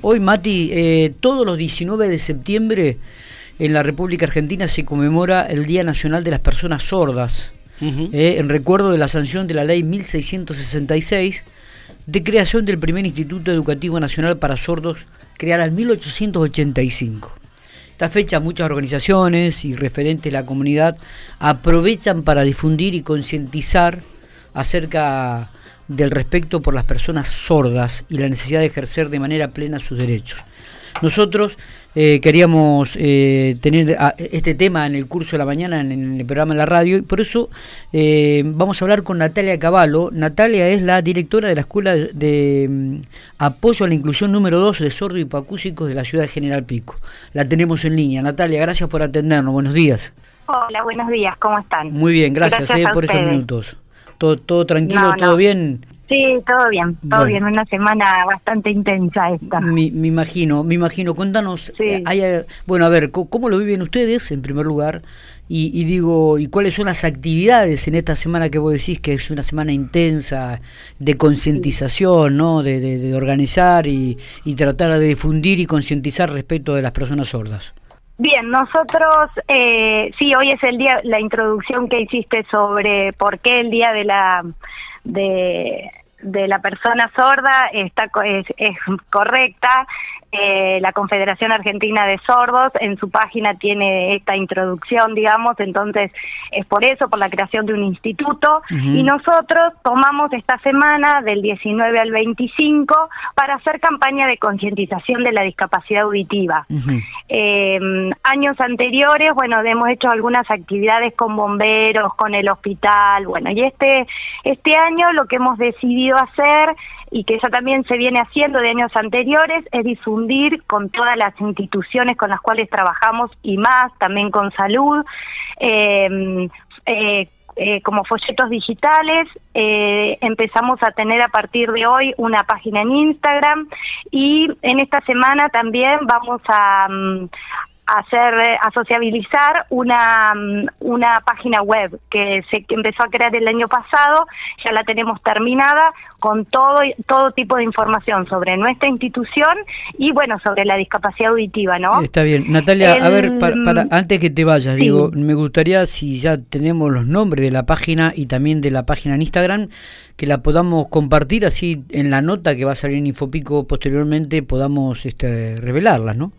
Hoy, Mati, eh, todos los 19 de septiembre en la República Argentina se conmemora el Día Nacional de las Personas Sordas, eh, en recuerdo de la sanción de la Ley 1666 de creación del primer Instituto Educativo Nacional para Sordos, creada en 1885. Esta fecha muchas organizaciones y referentes de la comunidad aprovechan para difundir y concientizar acerca del respeto por las personas sordas y la necesidad de ejercer de manera plena sus derechos. Nosotros eh, queríamos eh, tener ah, este tema en el curso de la mañana en, el programa de la radio y por eso eh, vamos a hablar con Natalia Cavallo. Natalia es la directora de la Escuela de, mm, Apoyo a la Inclusión número 2 de Sordo y Hipoacúsicos de la ciudad de General Pico. La tenemos en línea. Natalia, gracias por atendernos. Buenos días. Hola, buenos días. ¿Cómo están? Muy bien, gracias, por estos minutos. ¿Todo, todo tranquilo, todo bien? Sí, todo bien, todo bien. Una semana bastante intensa esta. Me, imagino, me imagino. Cuéntanos, eh, eh, bueno, a ver, ¿cómo lo viven ustedes en primer lugar? Y, digo, ¿y cuáles son las actividades en esta semana que vos decís que es una semana intensa de concientización, ¿no? De, organizar y, y tratar de difundir y concientizar respecto de las personas sordas. Bien, nosotros, eh, sí, hoy es el día, la introducción que hiciste sobre por qué el día de la de, de la persona sorda está es, es correcta. Eh, la Confederación Argentina de Sordos. En su página tiene esta introducción, digamos, entonces es por eso, por la creación de un instituto, y nosotros tomamos esta semana del 19 al 25 para hacer campaña de concientización de la discapacidad auditiva. Eh, años anteriores, bueno, hemos hecho algunas actividades con bomberos, con el hospital, bueno, y este, este año lo que hemos decidido hacer y que ya también se viene haciendo de años anteriores, es difundir con todas las instituciones con las cuales trabajamos y más, también con salud, eh, eh, eh, como folletos digitales. empezamos a tener a partir de hoy una página en Instagram y en esta semana también vamos a, mm, hacer a sociabilizar una, mm, una página web que se empezó a crear el año pasado, ya la tenemos terminada con todo todo tipo de información sobre nuestra institución y bueno, sobre la discapacidad auditiva, ¿no? Está bien. Natalia, a ver, para, antes que te vayas, digo, me gustaría si ya tenemos los nombres de la página y también de la página en Instagram, que la podamos compartir así en la nota que va a salir en Infopico posteriormente podamos este, revelarlas, ¿no?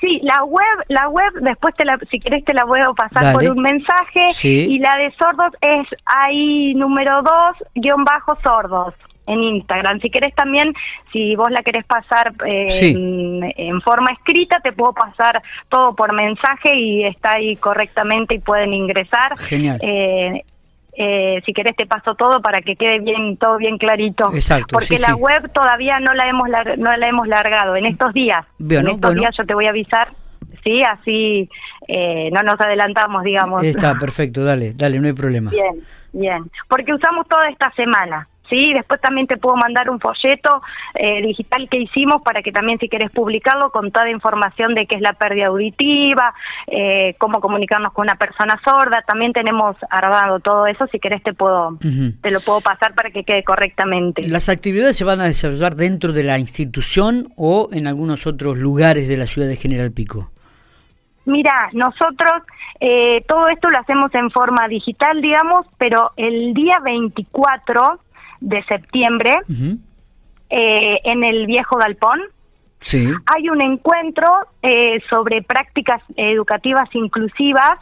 Sí, la web, la web, después te la, si querés te la puedo pasar por un mensaje. Y la de sordos es ahí número dos, guion bajo sordos en Instagram. Si querés también, si vos la querés pasar eh, en, forma escrita, te puedo pasar todo por mensaje y está ahí correctamente y pueden ingresar. Genial. Eh, eh, si querés te paso todo para que quede bien todo bien clarito. Exacto. Porque la web todavía no la hemos no la hemos largado en estos días. en estos días yo te voy a avisar. Sí, así eh, no nos adelantamos, digamos. Está perfecto, dale, dale, no hay problema. Bien, bien. Porque usamos toda esta semana. ¿Sí? Después también te puedo mandar un folleto eh, digital que hicimos para que también si querés publicarlo con toda información de qué es la pérdida auditiva, eh, cómo comunicarnos con una persona sorda, también tenemos armado todo eso, si querés te puedo te lo puedo pasar para que quede correctamente. ¿Las actividades se van a desarrollar dentro de la institución o en algunos otros lugares de la ciudad de General Pico? Mira, nosotros eh, todo esto lo hacemos en forma digital, digamos, pero el día 24 de septiembre eh, en el viejo galpón. Sí. Hay un encuentro eh, sobre prácticas educativas inclusivas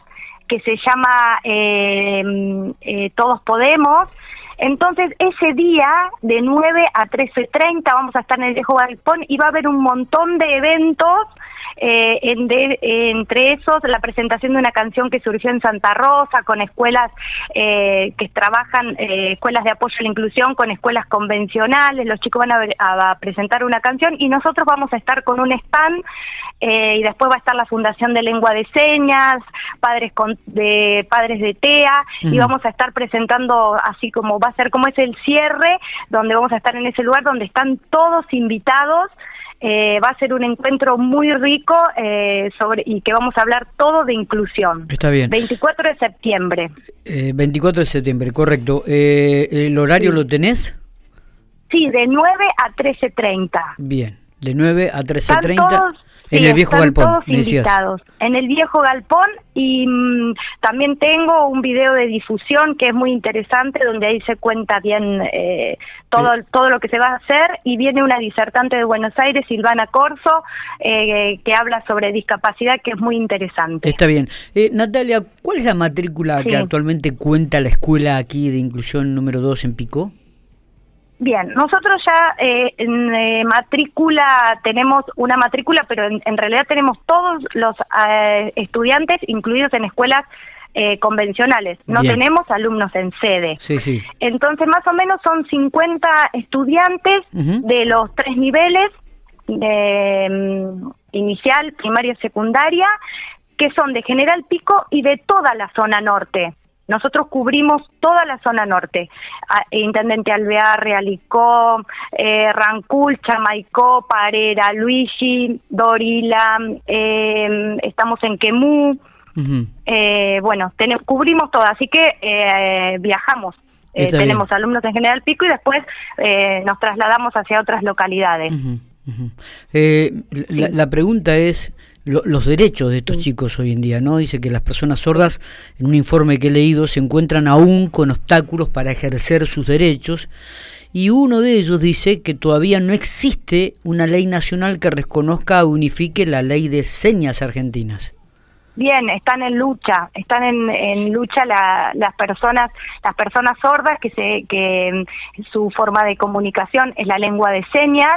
que se llama eh, Todos Podemos. Entonces, ese día, de 9 a 13.30, vamos a estar en el viejo galpón y va a haber un montón de eventos eh, en entre esos la presentación de una canción que surgió en Santa Rosa con escuelas eh, que trabajan, eh, escuelas de apoyo a la inclusión con escuelas convencionales, los chicos van a, presentar una canción y nosotros vamos a estar con un stand y después va a estar la Fundación de Lengua de Señas, padres de padres de TEA y vamos a estar presentando así como va a ser como es el cierre donde vamos a estar en ese lugar donde están todos invitados eh, va a ser un encuentro muy rico eh, sobre y que vamos a hablar todo de inclusión. Está bien. 24 de septiembre. 24 eh, de septiembre, correcto. ¿El horario lo tenés? Sí, de 9 a 13.30. Bien. De 9 a 13.30 en el viejo galpón, todos. En el viejo galpón, todos invitados. En el viejo galpón y mm, también tengo un video de difusión que es muy interesante donde ahí se cuenta bien eh, todo todo lo que se va a hacer y viene una disertante de Buenos Aires, Silvana Corso, eh, que habla sobre discapacidad que es muy interesante. Está bien. Eh, Natalia, ¿cuál es la matrícula que actualmente cuenta la escuela aquí de inclusión número 2 en Pico? Bien, nosotros ya eh, en eh, matrícula tenemos una matrícula, pero en, realidad tenemos todos los eh, estudiantes incluidos en escuelas convencionales. No tenemos alumnos en sede. Sí, sí. Entonces, más o menos son 50 estudiantes de los tres niveles, mm, inicial, primaria, secundaria, que son de General Pico y de toda la zona norte. Nosotros cubrimos toda la zona norte, Intendente Alvear, Realicó, eh, Rancul, Chamaicó, Parera, Luigi, Dorila, eh, estamos en Quemú, eh, bueno, cubrimos todo, así que eh, viajamos. tenemos alumnos en General Pico y después nos trasladamos hacia otras localidades. la pregunta es, los derechos de estos chicos hoy en día, ¿no? Dice que las personas sordas, en un informe que he leído, se encuentran aún con obstáculos para ejercer sus derechos y uno de ellos dice que todavía no existe una ley nacional que reconozca o unifique la ley de señas argentinas. Bien, están en lucha, están en, lucha las personas, las personas sordas que se, que su forma de comunicación es la lengua de señas.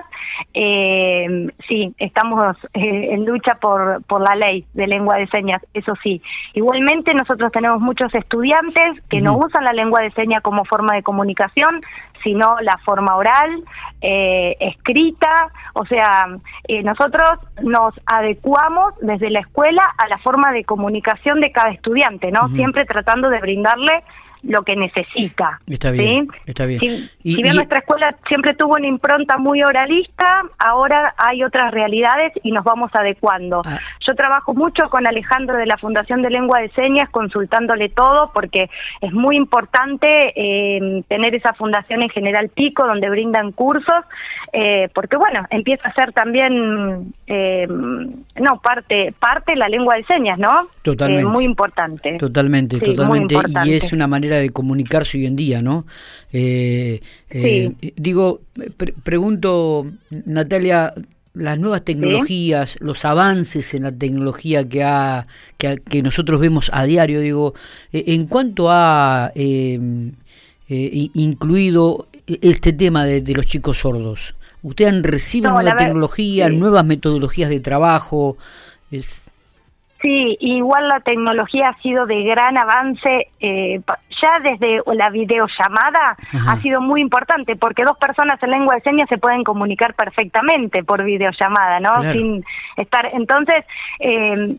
Eh, sí, estamos eh, en lucha por, por la ley de lengua de señas, eso sí. Igualmente nosotros tenemos muchos estudiantes que no usan la lengua de señas como forma de comunicación, sino la forma oral, eh, escrita, o sea, eh, nosotros nos adecuamos desde la escuela a la forma de comunicación de cada estudiante, ¿no? Siempre tratando de brindarle lo que necesita. Está bien, está bien. Si, bien nuestra escuela siempre tuvo una impronta muy oralista, ahora hay otras realidades y nos vamos adecuando. Ah. Yo trabajo mucho con Alejandro de la Fundación de Lengua de Señas, consultándole todo, porque es muy importante eh, tener esa fundación en General Pico, donde brindan cursos, eh, porque bueno, empieza a ser también, eh, no, parte, parte la lengua de señas, ¿no? Totalmente. muy importante. Totalmente, totalmente. Y es una manera de comunicarse hoy en día, ¿no? Eh, eh, digo, pregunto, Natalia, las nuevas tecnologías, los avances en la tecnología que, ha, que, nosotros vemos a diario, digo, eh, en cuanto ha incluido este tema de, los chicos sordos, ¿ustedes han recibido nueva tecnología, nuevas metodologías de trabajo? Sí, igual la tecnología ha sido de gran avance, eh, ya desde la videollamada ha sido muy importante, porque dos personas en lengua de señas se pueden comunicar perfectamente por videollamada, ¿no? Sin estar. Entonces, eh,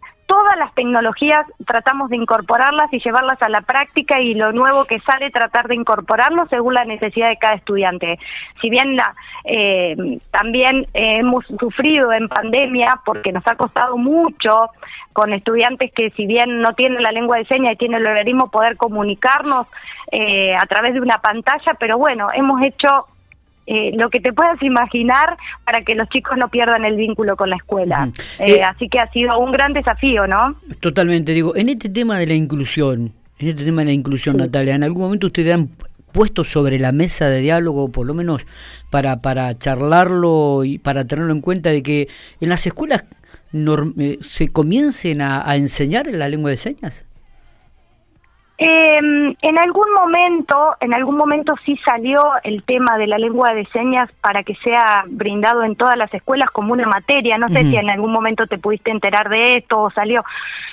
todas las tecnologías tratamos de incorporarlas y llevarlas a la práctica y lo nuevo que sale tratar de incorporarlo según la necesidad de cada estudiante. Si bien la, eh, también hemos sufrido en pandemia porque nos ha costado mucho con estudiantes que si bien no tienen la lengua de señas y tienen el organismo poder comunicarnos eh, a través de una pantalla, pero bueno, hemos hecho eh, lo que te puedas imaginar para que los chicos no pierdan el vínculo con la escuela. Eh, eh, así que ha sido un gran desafío, ¿no? Totalmente, digo, en este tema de la inclusión, en este tema de la inclusión, Natalia, ¿en algún momento ustedes han puesto sobre la mesa de diálogo, por lo menos para, para charlarlo y para tenerlo en cuenta de que en las escuelas se comiencen a, a enseñar la lengua de señas? Eh, en algún momento, en algún momento sí salió el tema de la lengua de señas para que sea brindado en todas las escuelas como una materia. No sé si en algún momento te pudiste enterar de esto o salió.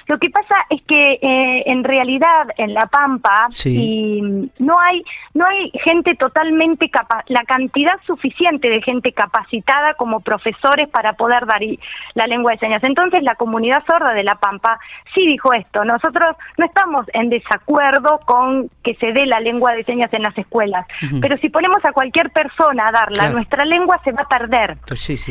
Lo que pasa es que eh, en realidad en La Pampa y no hay no hay gente totalmente capaz, la cantidad suficiente de gente capacitada como profesores para poder dar la lengua de señas. Entonces la comunidad sorda de La Pampa sí dijo esto. Nosotros no estamos en desacuerdo con que se dé la lengua de señas en las escuelas. Pero si ponemos a cualquier persona a darla, nuestra lengua se va a perder.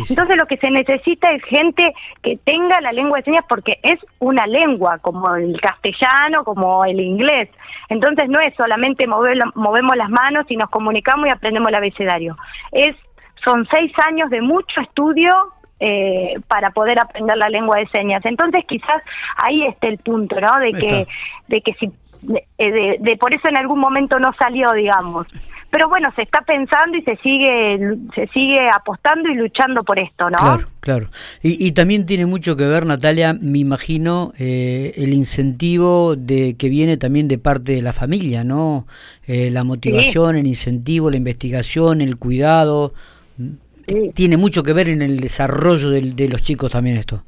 Entonces lo que se necesita es gente que tenga la lengua de señas porque es una lengua, como el castellano, como el inglés. Entonces no es solamente mover, movemos las manos y nos comunicamos y aprendemos el abecedario. Es son seis años de mucho estudio eh, para poder aprender la lengua de señas. Entonces quizás ahí esté el punto, ¿no? De que, de que si, de, de, por eso en algún momento no salió, digamos. Pero bueno, se está pensando y se sigue, se sigue apostando y luchando por esto, ¿no? Claro, claro. Y, y también tiene mucho que ver, Natalia, me imagino, eh, el incentivo de que viene también de parte de la familia, ¿no? Eh, la motivación, el incentivo, la investigación, el cuidado. Tiene mucho que ver en el desarrollo de, de los chicos también esto.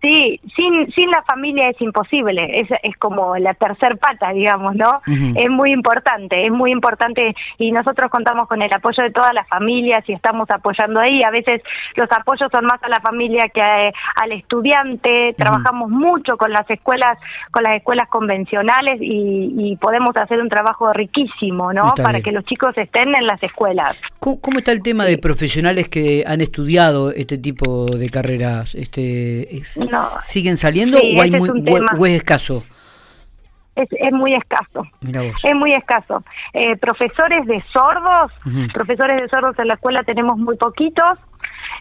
Sí, sin, sin la familia es imposible, es, es como la tercer pata, digamos, ¿no? Es muy importante, es muy importante y nosotros contamos con el apoyo de todas las familias y estamos apoyando ahí. A veces los apoyos son más a la familia que al estudiante, trabajamos mucho con las escuelas, con las escuelas convencionales y, podemos hacer un trabajo riquísimo, ¿no? Para que los chicos estén en las escuelas. ¿Cómo, está el tema de profesionales que han estudiado este tipo de carreras? Este, ¿Siguen saliendo o, hay muy, es escaso? Es, muy escaso. Es muy escaso. Eh, profesores de sordos, profesores de sordos en la escuela tenemos muy poquitos.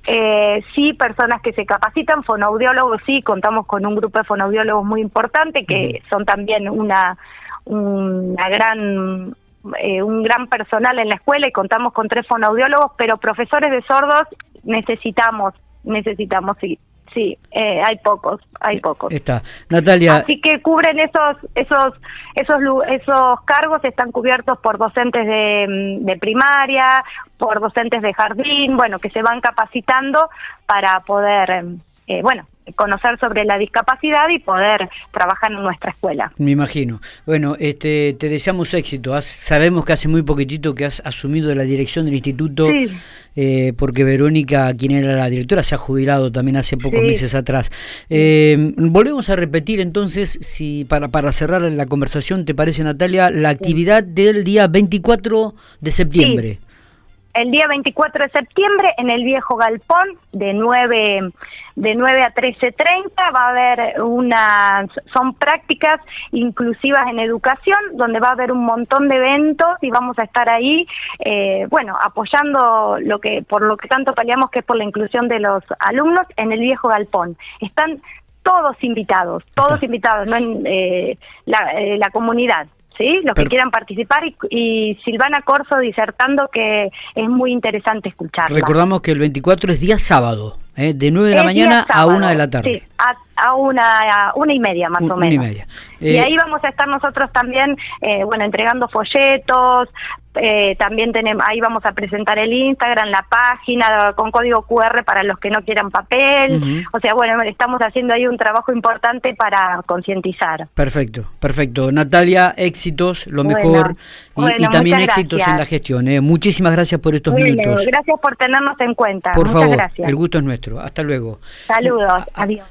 Eh, sí, personas que se capacitan, fonoaudiólogos, sí, contamos con un grupo de fonoaudiólogos muy importante que son también una, una gran eh, un gran personal en la escuela y contamos con tres fonoaudiólogos, pero profesores de sordos necesitamos, necesitamos sí. Sí, eh, hay pocos, hay eh, pocos. Está, Natalia. Así que cubren esos, esos, esos, esos cargos están cubiertos por docentes de, de primaria, por docentes de jardín, bueno, que se van capacitando para poder, eh, bueno, conocer sobre la discapacidad y poder trabajar en nuestra escuela. Me imagino. Bueno, este, te deseamos éxito. sabemos que hace muy poquitito que has asumido la dirección del instituto, eh, porque Verónica, quien era la directora, se ha jubilado también hace pocos meses atrás. Eh, volvemos a repetir entonces, si para, para cerrar la conversación, ¿te parece Natalia, la actividad del día 24 de septiembre? El día 24 de septiembre en el viejo galpón de 9 de 9 a 13:30 va a haber una son prácticas inclusivas en educación donde va a haber un montón de eventos y vamos a estar ahí eh, bueno apoyando lo que por lo que tanto peleamos que es por la inclusión de los alumnos en el viejo galpón. Están todos invitados todos invitados no en eh, la, eh, la comunidad ¿sí? Los que quieran participar y, Silvana Corso disertando que es muy interesante escuchar. Recordamos que el 24 es día sábado, ¿eh? de 9 de la mañana a 1 de la tarde. Sí, a, una, una y media más o menos. Y, media. y eh, ahí vamos a estar nosotros también, eh, bueno, entregando folletos, eh, también tenemos, ahí vamos a presentar el Instagram, la página con código QR para los que no quieran papel. O sea, bueno, estamos haciendo ahí un trabajo importante para concientizar. Perfecto, perfecto. Natalia, éxitos, lo mejor y, también éxitos en la gestión. ¿eh? Muchísimas gracias por estos minutos. Gracias por tenernos en cuenta. Por favor, el gusto es nuestro. Hasta luego. Saludos, adiós.